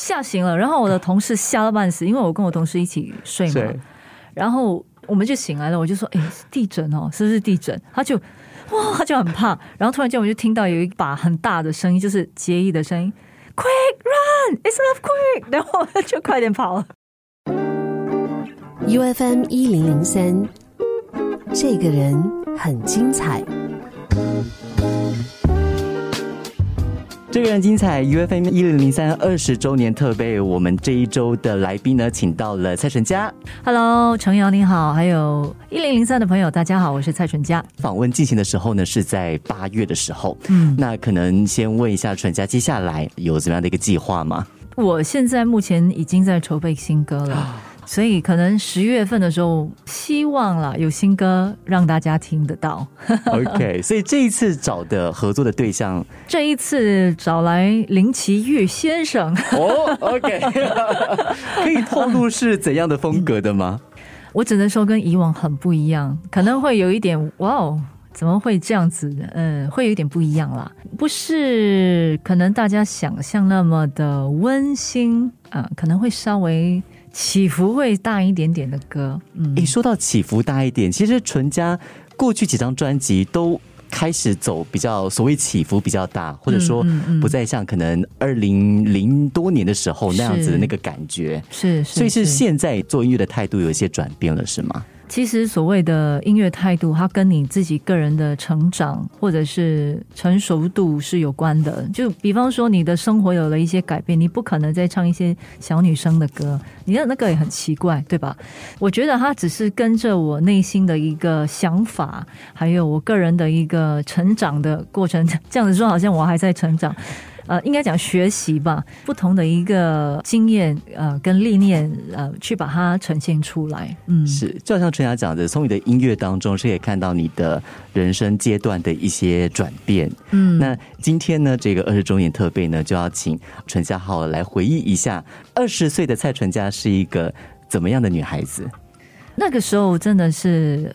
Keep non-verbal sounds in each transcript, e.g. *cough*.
吓醒了。然后我的同事吓到半死，因为我跟我同事一起睡嘛，然后我们就醒来了，我就说：“哎、地震哦，是不是地震？”他就 *laughs* 哇，他就很怕。然后突然间我就听到有一把很大的声音，就是结衣的声音，“Quick run, it's love quick！” 然后我就快点跑了。U F M 一零零三，这个人很精彩。这个人精彩，U F M 一零零三二十周年特备，我们这一周的来宾呢，请到了蔡淳佳。Hello，程瑶你好，还有一零零三的朋友，大家好，我是蔡淳佳。访问进行的时候呢，是在八月的时候。嗯，那可能先问一下淳佳，接下来有怎么样的一个计划吗？我现在目前已经在筹备新歌了，所以可能十月份的时候，希望啦有新歌让大家听得到。*laughs* OK，所以这一次找的合作的对象 *laughs* 这一次找来林奇玉先生，哦，OK，*laughs* 可以透露是怎样的风格的吗？我只能说跟以往很不一样，可能会有一点哇哦。怎么会这样子？嗯，会有一点不一样啦，不是可能大家想象那么的温馨啊、可能会稍微起伏会大一点点的歌。嗯，诶，说到起伏大一点，其实纯家过去几张专辑都开始走比较所谓起伏比较大，或者说不再像可能二零零多年的时候那样子的那个感觉。是，是所以是现在做音乐的态度有一些转变了，是吗？其实所谓的音乐态度，它跟你自己个人的成长或者是成熟度是有关的。就比方说，你的生活有了一些改变，你不可能再唱一些小女生的歌，你的那个也很奇怪，对吧？我觉得它只是跟着我内心的一个想法，还有我个人的一个成长的过程。这样子说，好像我还在成长。呃，应该讲学习吧，不同的一个经验，呃，跟历练，呃，去把它呈现出来。嗯，是，就好像陈雅讲的，从你的音乐当中是可以看到你的人生阶段的一些转变。嗯，那今天呢，这个二十周年特备呢，就要请陈佳浩来回忆一下，二十岁的蔡淳佳是一个怎么样的女孩子？那个时候真的是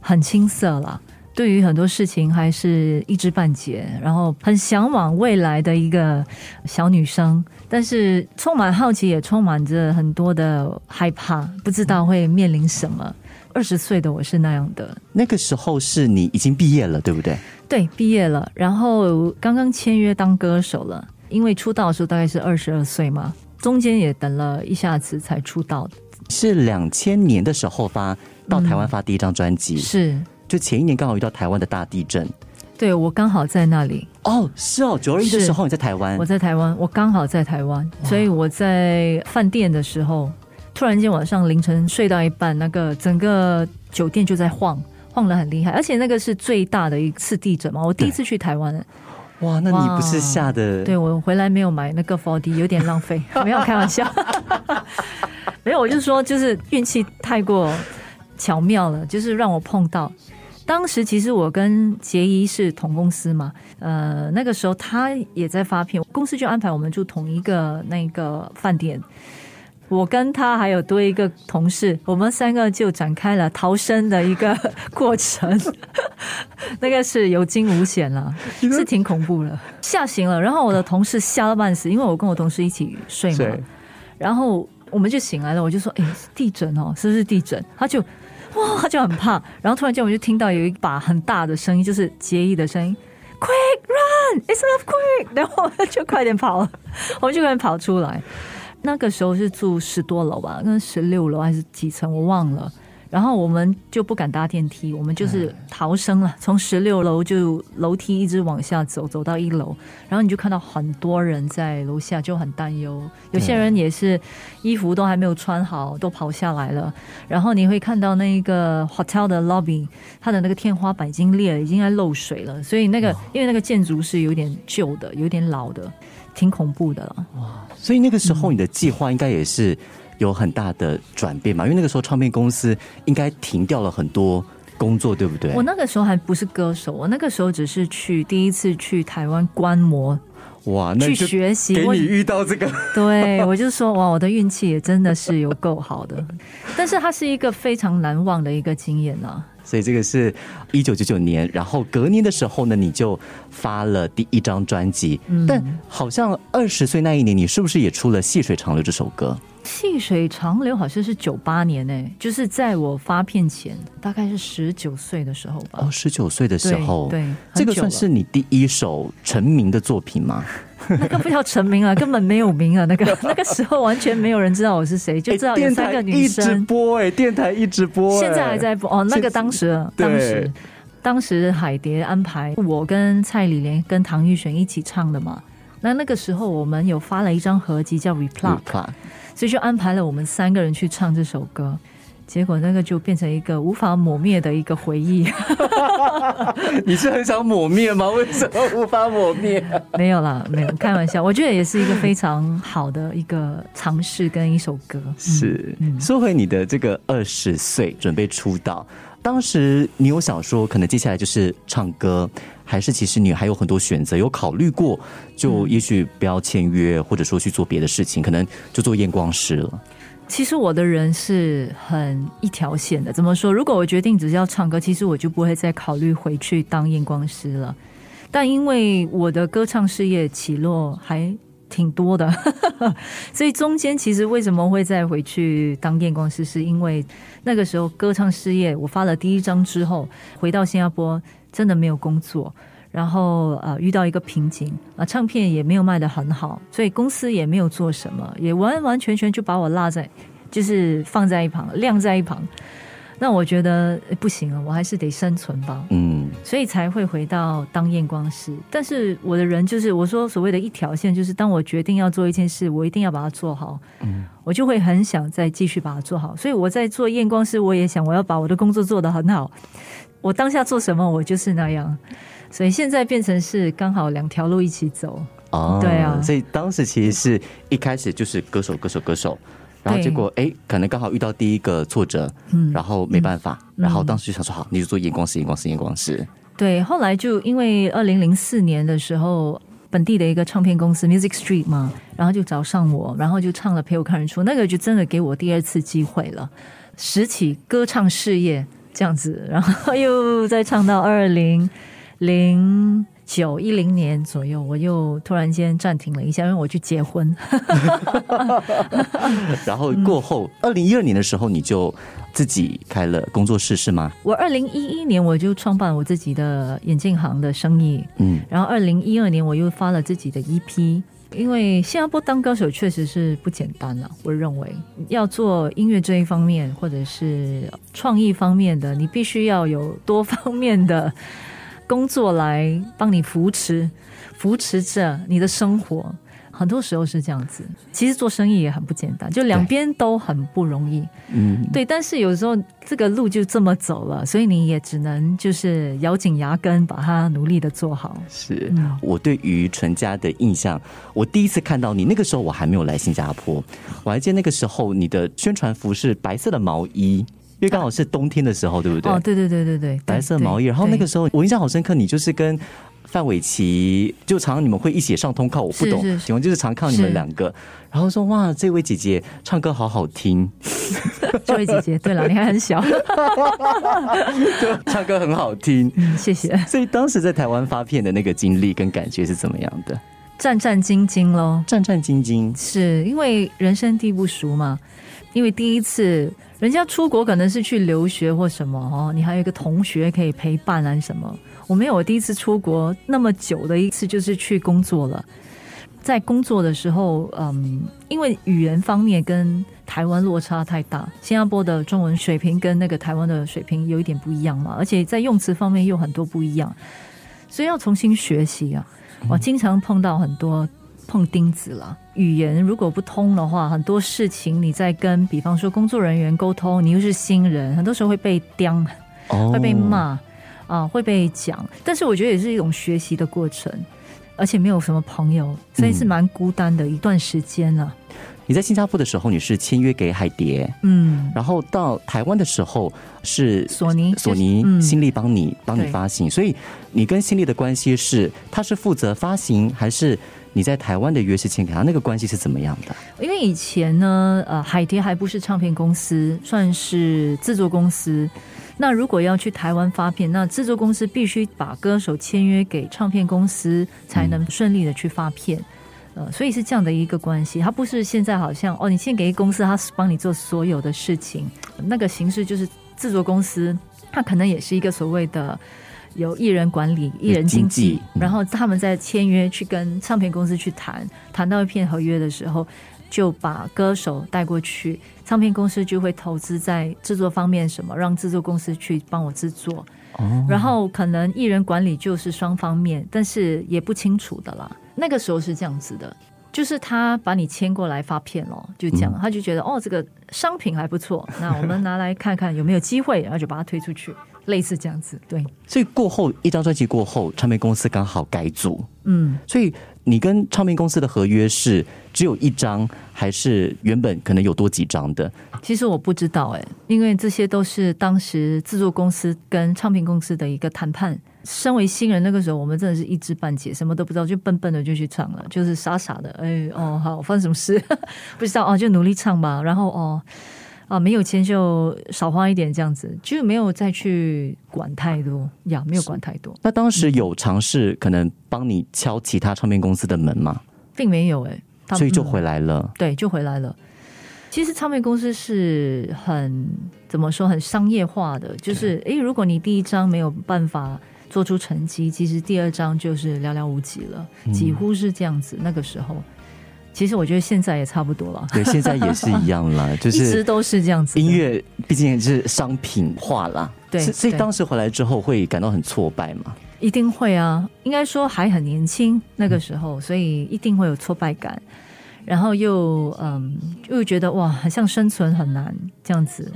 很青涩了。对于很多事情还是一知半解，然后很向往未来的一个小女生，但是充满好奇，也充满着很多的害怕，不知道会面临什么。二十岁的我是那样的，那个时候是你已经毕业了，对不对？对，毕业了，然后刚刚签约当歌手了，因为出道的时候大概是二十二岁嘛，中间也等了一下子才出道。的，是两千年的时候发到台湾发第一张专辑，是就前一年刚好遇到台湾的大地震。对我刚好在那里。哦，是哦，九二一的是时候你在台湾我，在台湾，我刚好在台湾，所以我在饭店的时候，突然间晚上凌晨睡到一半，那个整个酒店就在晃，晃的很厉害，而且那个是最大的一次地震嘛，我第一次去台湾，哇，那你不是吓得对我回来没有买那个 4D，有点浪费，*laughs* 没有开玩笑，*laughs* 没有，我就说就是运气太过巧妙了，就是让我碰到。当时其实我跟杰伊是同公司嘛，呃，那个时候他也在发片，公司就安排我们住同一个那个饭店。我跟他还有多一个同事，我们三个就展开了逃生的一个过程，*laughs* 那个是有惊无险了，是挺恐怖的，吓醒了。然后我的同事吓到半死，因为我跟我同事一起睡嘛，然后我们就醒来了，我就说：“哎、地震哦，是不是地震？”他就哇，他就很怕。然后突然间我就听到有一把很大的声音，就是结义的声音，“Quick run, it's not quick！” 然后我们就快点跑了，我们就快点跑出来。那个时候是住十多楼吧，跟十六楼还是几层我忘了。然后我们就不敢搭电梯，我们就是逃生了，从十六楼就楼梯一直往下走，走到一楼，然后你就看到很多人在楼下，就很担忧。有些人也是衣服都还没有穿好，都跑下来了。然后你会看到那个 hotel 的 lobby，它的那个天花板已经裂了，已经在漏水了。所以那个因为那个建筑是有点旧的，有点老的，挺恐怖的了。所以那个时候你的计划应该也是有很大的转变嘛，因为那个时候唱片公司应该停掉了很多工作，对不对？我那个时候还不是歌手，我那个时候只是去第一次去台湾观摩，哇，那去就学习。我给你遇到这个，*laughs* 对我就说哇，我的运气也真的是有够好的。但是它是一个非常难忘的一个经验啊，所以这个是一九九九年，然后隔年的时候呢，你就发了第一张专辑。嗯但好像二十岁那一年，你是不是也出了《细水长流》这首歌？细水长流好像是九八年呢、就是在我发片前，大概是十九岁的时候吧。哦，十九岁的时候，对，对这个算是你第一首成名的作品吗？*laughs* 那个不叫成名啊，根本没有名啊。那个 *laughs* 那个时候完全没有人知道我是谁，就知道有三个女生一直。播哎，电台一直播哎，现在还在播哦。那个当时，当时，当时海蝶安排我跟蔡李莲跟唐玉璇一起唱的嘛。那那个时候我们有发了一张合集叫《，Reply 所以就安排了我们三个人去唱这首歌。结果那个就变成一个无法抹灭的一个回忆。*laughs* 你是很想抹灭吗？为什么无法抹灭？*laughs* 没有啦，没有开玩笑。我觉得也是一个非常好的一个尝试跟一首歌。嗯是嗯说回你的这个二十岁准备出道，当时你有想说，可能接下来就是唱歌，还是其实你还有很多选择？有考虑过，就也许不要签约，或者说去做别的事情，可能就做验光师了。其实我的人是很一条线的。怎么说？如果我决定只是要唱歌，其实我就不会再考虑回去当验光师了。但因为我的歌唱事业起落还挺多的，*laughs* 所以中间其实为什么会再回去当验光师，是因为那个时候歌唱事业我发了第一张之后，回到新加坡真的没有工作。然后呃遇到一个瓶颈啊，唱片也没有卖的很好，所以公司也没有做什么，也完完全全就把我落在，就是放在一旁，晾在一旁。那我觉得呃不行了，我还是得生存吧，嗯，所以才会回到当验光师。但是我的人就是我说所谓的一条线，就是当我决定要做一件事，我一定要把它做好，嗯，我就会很想再继续把它做好。所以我在做验光师，我也想我要把我的工作做得很好。我当下做什么，我就是那样。所以现在变成是刚好两条路一起走，哦，对啊所以当时其实是一开始就是歌手，歌手，歌手。然后对结果哎，可能刚好遇到第一个挫折，嗯然后没办法，然后当时就想说好，你就做荧光师，荧光师，荧光师。对，后来就因为二零零四年的时候，本地的一个唱片公司 Music Street 嘛，然后就找上我，然后就唱了《陪我看日出》，那个就真的给我第二次机会了，拾起歌唱事业这样子，然后又再唱到二零零九一零年左右，我又突然间暂停了一下，因为我去结婚。*laughs* 然后过后，二零一二年的时候，你就自己开了工作室是吗？我二零一一年我就创办我自己的眼镜行的生意，嗯，然后二零一二年我又发了自己的 EP，因为新加坡当歌手确实是不简单了，我认为。要做音乐这一方面或者是创意方面的，你必须要有多方面的工作来帮你扶持，扶持着你的生活。很多时候是这样子，其实做生意也很不简单，就两边都很不容易。嗯，对，但是有时候这个路就这么走了，所以你也只能就是咬紧牙根把它努力的做好。是嗯我对于纯家的印象，我第一次看到你那个时候我还没有来新加坡，我还记得那个时候你的宣传服是白色的毛衣，因为刚好是冬天的时候，对不对？哦，对对对对对，白色毛衣，然后那个时候我印象好深刻，你就是跟范玮琪，就常常你们会一起上通告，我不懂，喜欢就是常看你们是两个，然后说哇，这位姐姐唱歌好好听，对 *laughs* 这位姐姐，对了，你还很小，就 *laughs* 唱歌很好听。嗯，谢谢，所以当时在台湾发片的那个经历跟感觉是怎么样的？战战兢兢喽，战战兢兢，是因为人生地不熟嘛，因为第一次人家出国可能是去留学或什么哦，你还有一个同学可以陪伴啊什么，我没有，我第一次出国那么久的一次就是去工作了。在工作的时候，嗯，因为语言方面跟台湾落差太大，新加坡的中文水平跟那个台湾的水平有一点不一样嘛，而且在用词方面又很多不一样，所以要重新学习啊。我经常碰到很多碰钉子了。语言如果不通的话，很多事情你在跟，比方说工作人员沟通，你又是新人，很多时候会被刁，哦会被骂啊，会被讲。但是我觉得也是一种学习的过程，而且没有什么朋友，所以是蛮孤单的一段时间了。你在新加坡的时候，你是签约给海蝶，嗯，然后到台湾的时候是索尼索尼嗯新力帮你帮你发行，所以你跟新力的关系是他是负责发行，还是你在台湾的约是签给他？那个关系是怎么样的？因为以前呢，呃，海蝶还不是唱片公司，算是制作公司。那如果要去台湾发片，那制作公司必须把歌手签约给唱片公司，才能顺利的去发片。呃，所以是这样的一个关系，它不是现在好像哦，你先给一公司，他帮你做所有的事情，那个形式就是制作公司，它可能也是一个所谓的有艺人管理、艺人经纪经纪，嗯然后他们在签约去跟唱片公司去谈，谈到一片合约的时候，就把歌手带过去，唱片公司就会投资在制作方面什么，让制作公司去帮我制作。哦，然后可能艺人管理就是双方面，但是也不清楚的啦。那个时候是这样子的，就是他把你签过来发片了，就这样，他就觉得哦，这个商品还不错，那我们拿来看看有没有机会，然后就把它推出去，类似这样子。对，所以过后一张专辑过后，唱片公司刚好改组，嗯，所以你跟唱片公司的合约是只有一张，还是原本可能有多几张的？其实我不知道哎、因为这些都是当时制作公司跟唱片公司的一个谈判。身为新人，那个时候我们真的是一知半解，什么都不知道，就笨笨的就去唱了，就是傻傻的。哎，哦，好，发生什么事 *laughs* 不知道哦，就努力唱吧。然后哦，啊，没有钱就少花一点，这样子就没有再去管太多呀，没有管太多，那当时有尝试可能帮你敲其他唱片公司的门吗？并没有哎、所以就回来了。对，就回来了。其实唱片公司是很怎么说，很商业化的，就是诶，如果你第一张没有办法做出成绩，其实第二章就是寥寥无几了，几乎是这样子。那个时候，其实我觉得现在也差不多了，对，现在也是一样啦，*laughs* 就是一直都是这样子。音乐毕竟也是商品化啦。对所以当时回来之后会感到很挫败嘛？一定会啊，应该说还很年轻那个时候，所以一定会有挫败感，然后又嗯，又觉得哇，好像生存很难这样子，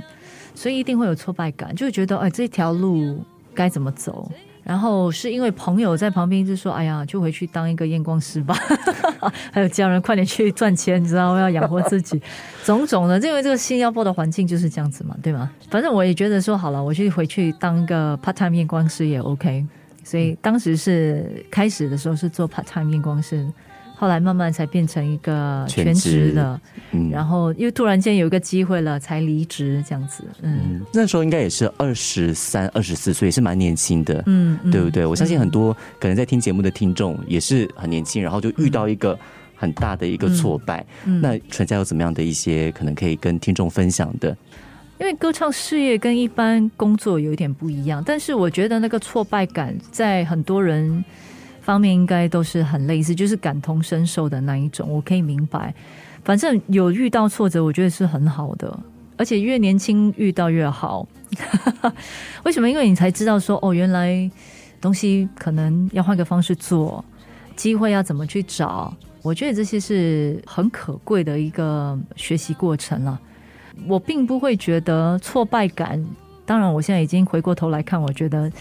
所以一定会有挫败感，就会觉得哎，这条路该怎么走？然后是因为朋友在旁边就说：“哎呀，就回去当一个验光师吧。*laughs* ”还有家人快点去赚钱，你知道要养活自己，种种的。因为这个新加坡的环境就是这样子嘛，对吗？反正我也觉得说好了，我去回去当一个 part time 验光师也 OK。所以当时是开始的时候是做 part time 验光师，后来慢慢才变成一个全职的，嗯，然后又突然间有一个机会了，才离职这样子。嗯嗯那时候应该也是二十三、二十四岁，也是蛮年轻的。嗯，嗯对不对？我相信很多可能在听节目的听众也是很年轻，然后就遇到一个很大的一个挫败。嗯那纯家有怎么样的一些可能可以跟听众分享的？因为歌唱事业跟一般工作有一点不一样，但是我觉得那个挫败感在很多人方面应该都是很类似，就是感同身受的那一种。我可以明白，反正有遇到挫折，我觉得是很好的，而且越年轻遇到越好。*laughs* 为什么？因为你才知道说，哦，原来东西可能要换个方式做，机会要怎么去找。我觉得这些是很可贵的一个学习过程了。我并不会觉得挫败感。当然，我现在已经回过头来看，我觉得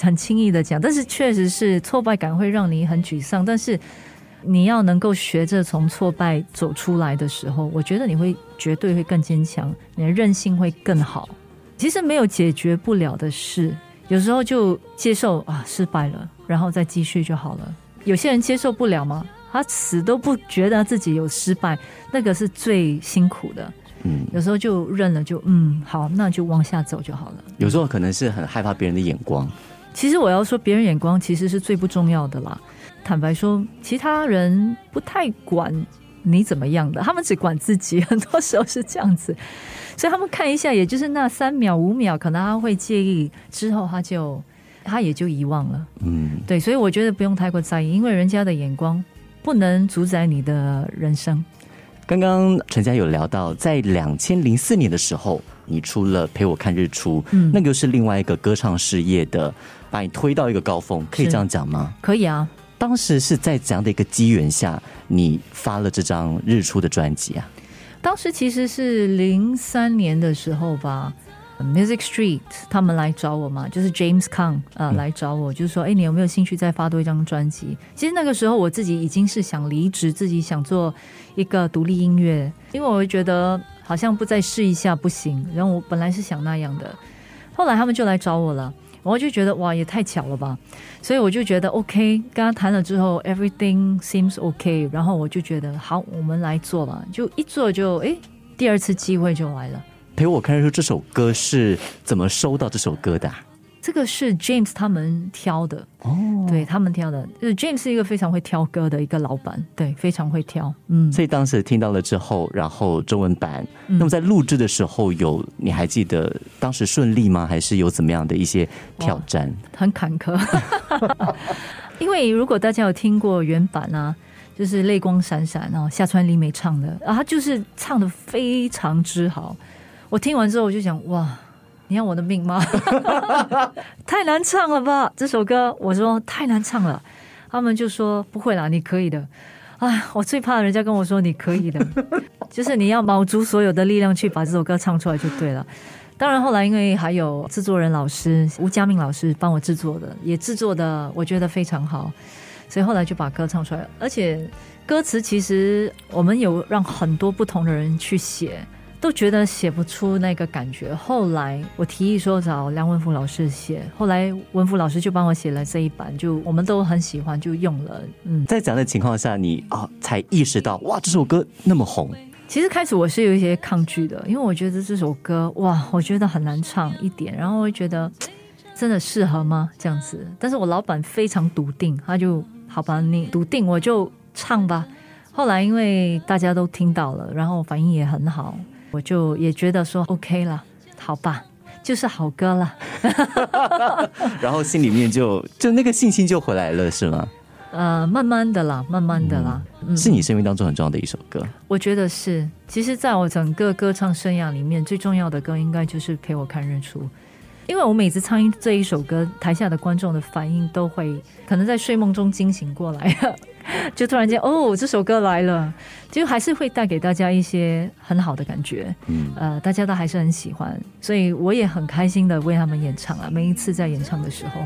很轻易的讲，但是确实是挫败感会让你很沮丧。但是你要能够学着从挫败走出来的时候，我觉得你会绝对会更坚强，你的韧性会更好。其实没有解决不了的事，有时候就接受啊失败了，然后再继续就好了。有些人接受不了吗？他死都不觉得自己有失败，那个是最辛苦的。嗯，有时候就认了就，嗯好，那就往下走就好了。有时候可能是很害怕别人的眼光。其实我要说，别人眼光其实是最不重要的啦。坦白说，其他人不太管你怎么样的，他们只管自己，很多时候是这样子。所以他们看一下，也就是那三秒五秒，可能他会介意，之后他就他也就遗忘了。嗯，对，所以我觉得不用太过在意，因为人家的眼光不能主宰你的人生。刚刚陈家有聊到，在两千零四年的时候，你出了《陪我看日出》，嗯那个是另外一个歌唱事业的，把你推到一个高峰，可以是这样讲吗？可以啊，当时是在怎样的一个机缘下，你发了这张《日出》的专辑啊？当时其实是零三年的时候吧，Music Street 他们来找我嘛，就是 James Kang 啊、呃嗯来找我，就是说：“哎，你有没有兴趣再发多一张专辑？”其实那个时候我自己已经是想离职，自己想做一个独立音乐，因为我会觉得好像不再试一下不行。然后我本来是想那样的，后来他们就来找我了。我就觉得哇，也太巧了吧！所以我就觉得 OK，跟他谈了之后，everything seems OK，然后我就觉得好，我们来做吧。就一做就诶，第二次机会就来了。陪我看日出这首歌是怎么收到这首歌的啊？这个是 James 他们挑的，哦，对他们挑的。就是 James 是一个非常会挑歌的一个老板，对，非常会挑。嗯，所以当时听到了之后，然后中文版，嗯那么在录制的时候有，你还记得当时顺利吗？还是有怎么样的一些挑战？很坎坷。*laughs* 因为如果大家有听过原版啊，就是泪光闪闪哦，夏川里美唱的，啊，她就是唱的非常之好。我听完之后我就想，哇，你要我的命吗？*laughs* 太难唱了吧这首歌！我说太难唱了，他们就说不会啦，你可以的。哎，我最怕人家跟我说你可以的，*laughs* 就是你要卯足所有的力量去把这首歌唱出来就对了。当然，后来因为还有制作人老师吴佳明老师帮我制作的，也制作的我觉得非常好，所以后来就把歌唱出来了。而且歌词其实我们有让很多不同的人去写，都觉得写不出那个感觉。后来我提议说找梁文福老师写，后来文福老师就帮我写了这一版，就我们都很喜欢，就用了。嗯，在这样的情况下，你啊、才意识到哇，这首歌那么红，其实开始我是有一些抗拒的，因为我觉得这首歌哇，我觉得很难唱一点，然后我会觉得真的适合吗？这样子。但是我老板非常笃定，他就好吧，你笃定我就唱吧。后来因为大家都听到了，然后反应也很好，我就也觉得说 OK 了，好吧，就是好歌了。*laughs* 然后心里面就就那个信心就回来了，是吗？呃，慢慢的啦，慢慢的啦，嗯是你生命当中很重要的一首歌。我觉得是，其实在我整个歌唱生涯里面，最重要的歌应该就是《陪我看日出》，因为我每次唱一这一首歌，台下的观众的反应都会可能在睡梦中惊醒过来，*laughs* 就突然间哦，这首歌来了，就还是会带给大家一些很好的感觉，嗯，呃，大家都还是很喜欢，所以我也很开心的为他们演唱啊，每一次在演唱的时候。